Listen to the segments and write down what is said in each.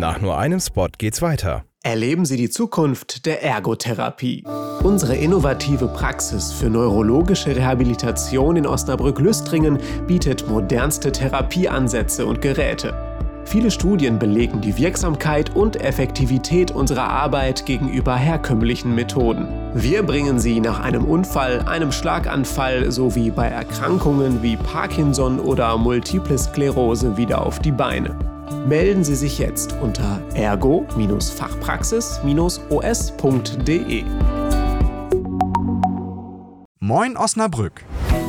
Nach nur einem Spot geht's weiter. Erleben Sie die Zukunft der Ergotherapie. Unsere innovative Praxis für neurologische Rehabilitation in Osnabrück-Lüstringen bietet modernste Therapieansätze und Geräte. Viele Studien belegen die Wirksamkeit und Effektivität unserer Arbeit gegenüber herkömmlichen Methoden. Wir bringen sie nach einem Unfall, einem Schlaganfall sowie bei Erkrankungen wie Parkinson oder Multiple Sklerose wieder auf die Beine. Melden Sie sich jetzt unter ergo-fachpraxis-os.de. Moin Osnabrück,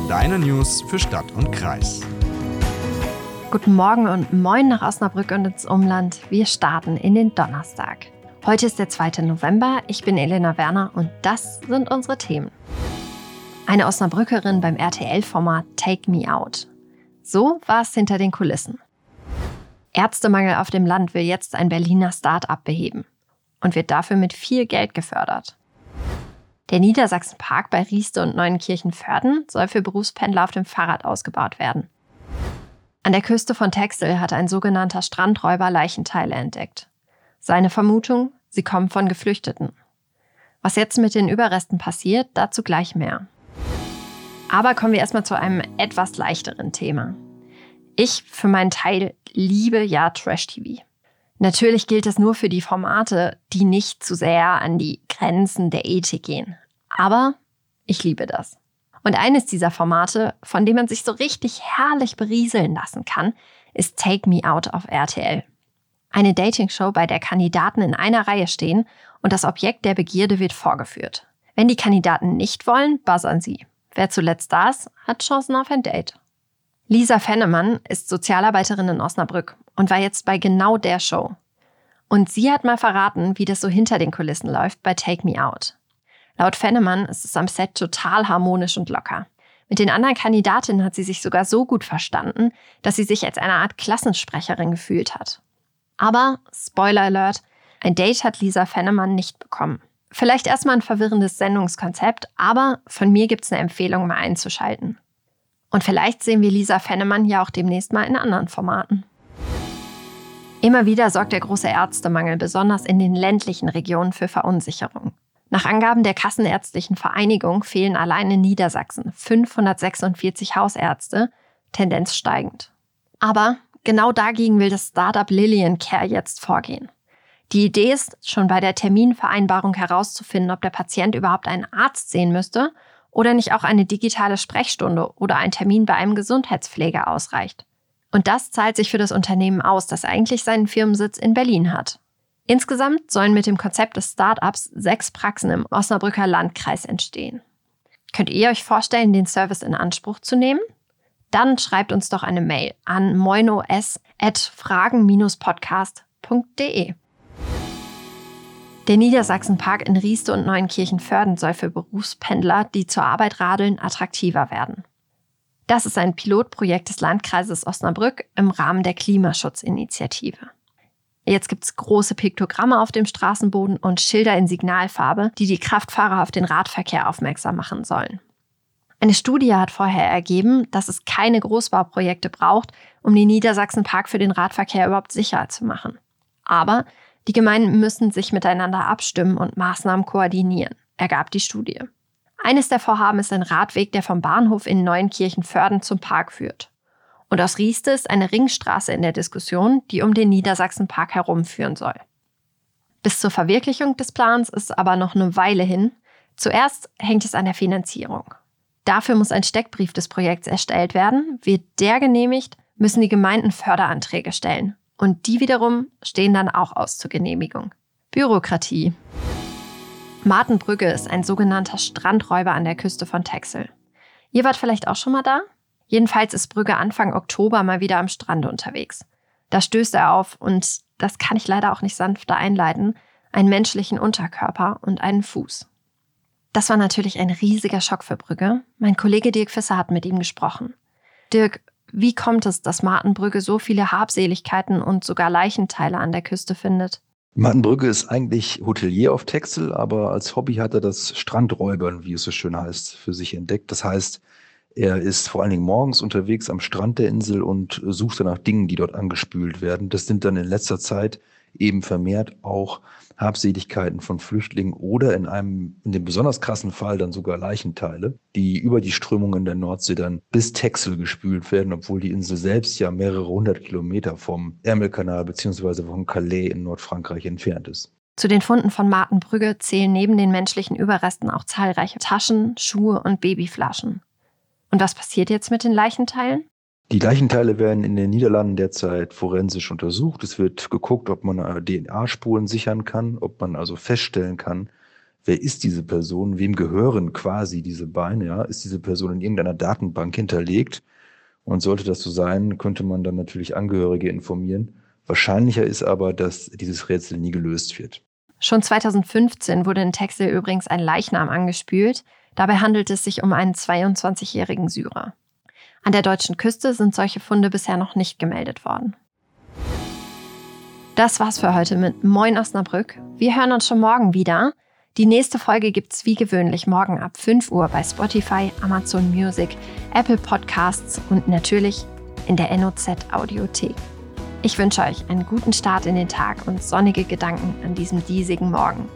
deine News für Stadt und Kreis. Guten Morgen und moin nach Osnabrück und ins Umland. Wir starten in den Donnerstag. Heute ist der 2. November. Ich bin Elena Werner und das sind unsere Themen. Eine Osnabrückerin beim RTL-Format Take Me Out. So war es hinter den Kulissen. Ärztemangel auf dem Land will jetzt ein Berliner Start-up beheben und wird dafür mit viel Geld gefördert. Der Niedersachsenpark bei Rieste und Neuenkirchen-Förden soll für Berufspendler auf dem Fahrrad ausgebaut werden. An der Küste von Texel hat ein sogenannter Strandräuber Leichenteile entdeckt. Seine Vermutung, sie kommen von Geflüchteten. Was jetzt mit den Überresten passiert, dazu gleich mehr. Aber kommen wir erstmal zu einem etwas leichteren Thema. Ich für meinen Teil liebe ja Trash-TV. Natürlich gilt das nur für die Formate, die nicht zu sehr an die Grenzen der Ethik gehen. Aber ich liebe das. Und eines dieser Formate, von dem man sich so richtig herrlich berieseln lassen kann, ist Take Me Out auf RTL. Eine Dating-Show, bei der Kandidaten in einer Reihe stehen und das Objekt der Begierde wird vorgeführt. Wenn die Kandidaten nicht wollen, buzzern sie. Wer zuletzt da ist, hat Chancen auf ein Date. Lisa Fennemann ist Sozialarbeiterin in Osnabrück und war jetzt bei genau der Show. Und sie hat mal verraten, wie das so hinter den Kulissen läuft bei Take Me Out. Laut Fennemann ist es am Set total harmonisch und locker. Mit den anderen Kandidatinnen hat sie sich sogar so gut verstanden, dass sie sich als eine Art Klassensprecherin gefühlt hat. Aber, Spoiler Alert, ein Date hat Lisa Fennemann nicht bekommen. Vielleicht erstmal ein verwirrendes Sendungskonzept, aber von mir gibt es eine Empfehlung, mal einzuschalten. Und vielleicht sehen wir Lisa Fennemann ja auch demnächst mal in anderen Formaten. Immer wieder sorgt der große Ärztemangel besonders in den ländlichen Regionen für Verunsicherung. Nach Angaben der Kassenärztlichen Vereinigung fehlen allein in Niedersachsen 546 Hausärzte, Tendenz steigend. Aber genau dagegen will das Startup Lillian Care jetzt vorgehen. Die Idee ist, schon bei der Terminvereinbarung herauszufinden, ob der Patient überhaupt einen Arzt sehen müsste oder nicht auch eine digitale Sprechstunde oder ein Termin bei einem Gesundheitspfleger ausreicht. Und das zahlt sich für das Unternehmen aus, das eigentlich seinen Firmensitz in Berlin hat. Insgesamt sollen mit dem Konzept des Startups sechs Praxen im Osnabrücker Landkreis entstehen. Könnt ihr euch vorstellen, den Service in Anspruch zu nehmen? Dann schreibt uns doch eine Mail an moinos.fragen-podcast.de. Der Niedersachsenpark in Rieste und Neuenkirchen-Förden soll für Berufspendler, die zur Arbeit radeln, attraktiver werden. Das ist ein Pilotprojekt des Landkreises Osnabrück im Rahmen der Klimaschutzinitiative. Jetzt gibt es große Piktogramme auf dem Straßenboden und Schilder in Signalfarbe, die die Kraftfahrer auf den Radverkehr aufmerksam machen sollen. Eine Studie hat vorher ergeben, dass es keine Großbauprojekte braucht, um den Niedersachsen-Park für den Radverkehr überhaupt sicher zu machen. Aber die Gemeinden müssen sich miteinander abstimmen und Maßnahmen koordinieren, ergab die Studie. Eines der Vorhaben ist ein Radweg, der vom Bahnhof in Neuenkirchen-Förden zum Park führt. Und aus Rieste ist eine Ringstraße in der Diskussion, die um den Niedersachsenpark herumführen soll. Bis zur Verwirklichung des Plans ist aber noch eine Weile hin. Zuerst hängt es an der Finanzierung. Dafür muss ein Steckbrief des Projekts erstellt werden. Wird der genehmigt, müssen die Gemeinden Förderanträge stellen. Und die wiederum stehen dann auch aus zur Genehmigung. Bürokratie. Martenbrücke ist ein sogenannter Strandräuber an der Küste von Texel. Ihr wart vielleicht auch schon mal da? Jedenfalls ist Brügge Anfang Oktober mal wieder am Strand unterwegs. Da stößt er auf, und das kann ich leider auch nicht sanfter einleiten, einen menschlichen Unterkörper und einen Fuß. Das war natürlich ein riesiger Schock für Brügge. Mein Kollege Dirk Fisser hat mit ihm gesprochen. Dirk, wie kommt es, dass Martenbrügge so viele Habseligkeiten und sogar Leichenteile an der Küste findet? Martenbrügge ist eigentlich Hotelier auf Texel, aber als Hobby hat er das Strandräubern, wie es so schön heißt, für sich entdeckt. Das heißt, Er ist vor allen Dingen morgens unterwegs am Strand der Insel und sucht nach Dingen, die dort angespült werden. Das sind dann in letzter Zeit eben vermehrt auch Habseligkeiten von Flüchtlingen oder in einem, in dem besonders krassen Fall dann sogar Leichenteile, die über die Strömungen der Nordsee dann bis Texel gespült werden, obwohl die Insel selbst ja mehrere hundert Kilometer vom Ärmelkanal beziehungsweise von Calais in Nordfrankreich entfernt ist. Zu den Funden von Martenbrügge zählen neben den menschlichen Überresten auch zahlreiche Taschen, Schuhe und Babyflaschen. Und was passiert jetzt mit den Leichenteilen? Die Leichenteile werden in den Niederlanden derzeit forensisch untersucht. Es wird geguckt, ob man äh, DNA-Spuren sichern kann, ob man also feststellen kann, wer ist diese Person, wem gehören quasi diese Beine, ja? ist diese Person in irgendeiner Datenbank hinterlegt? Und sollte das so sein, könnte man dann natürlich Angehörige informieren. Wahrscheinlicher ist aber, dass dieses Rätsel nie gelöst wird. Schon 2015 wurde in Texel übrigens ein Leichnam angespült. Dabei handelt es sich um einen 22-jährigen Syrer. An der deutschen Küste sind solche Funde bisher noch nicht gemeldet worden. Das war's für heute mit Moin Osnabrück. Wir hören uns schon morgen wieder. Die nächste Folge gibt's wie gewöhnlich morgen ab 5 Uhr bei Spotify, Amazon Music, Apple Podcasts und natürlich in der NOZ Audiothek. Ich wünsche euch einen guten Start in den Tag und sonnige Gedanken an diesem diesigen Morgen.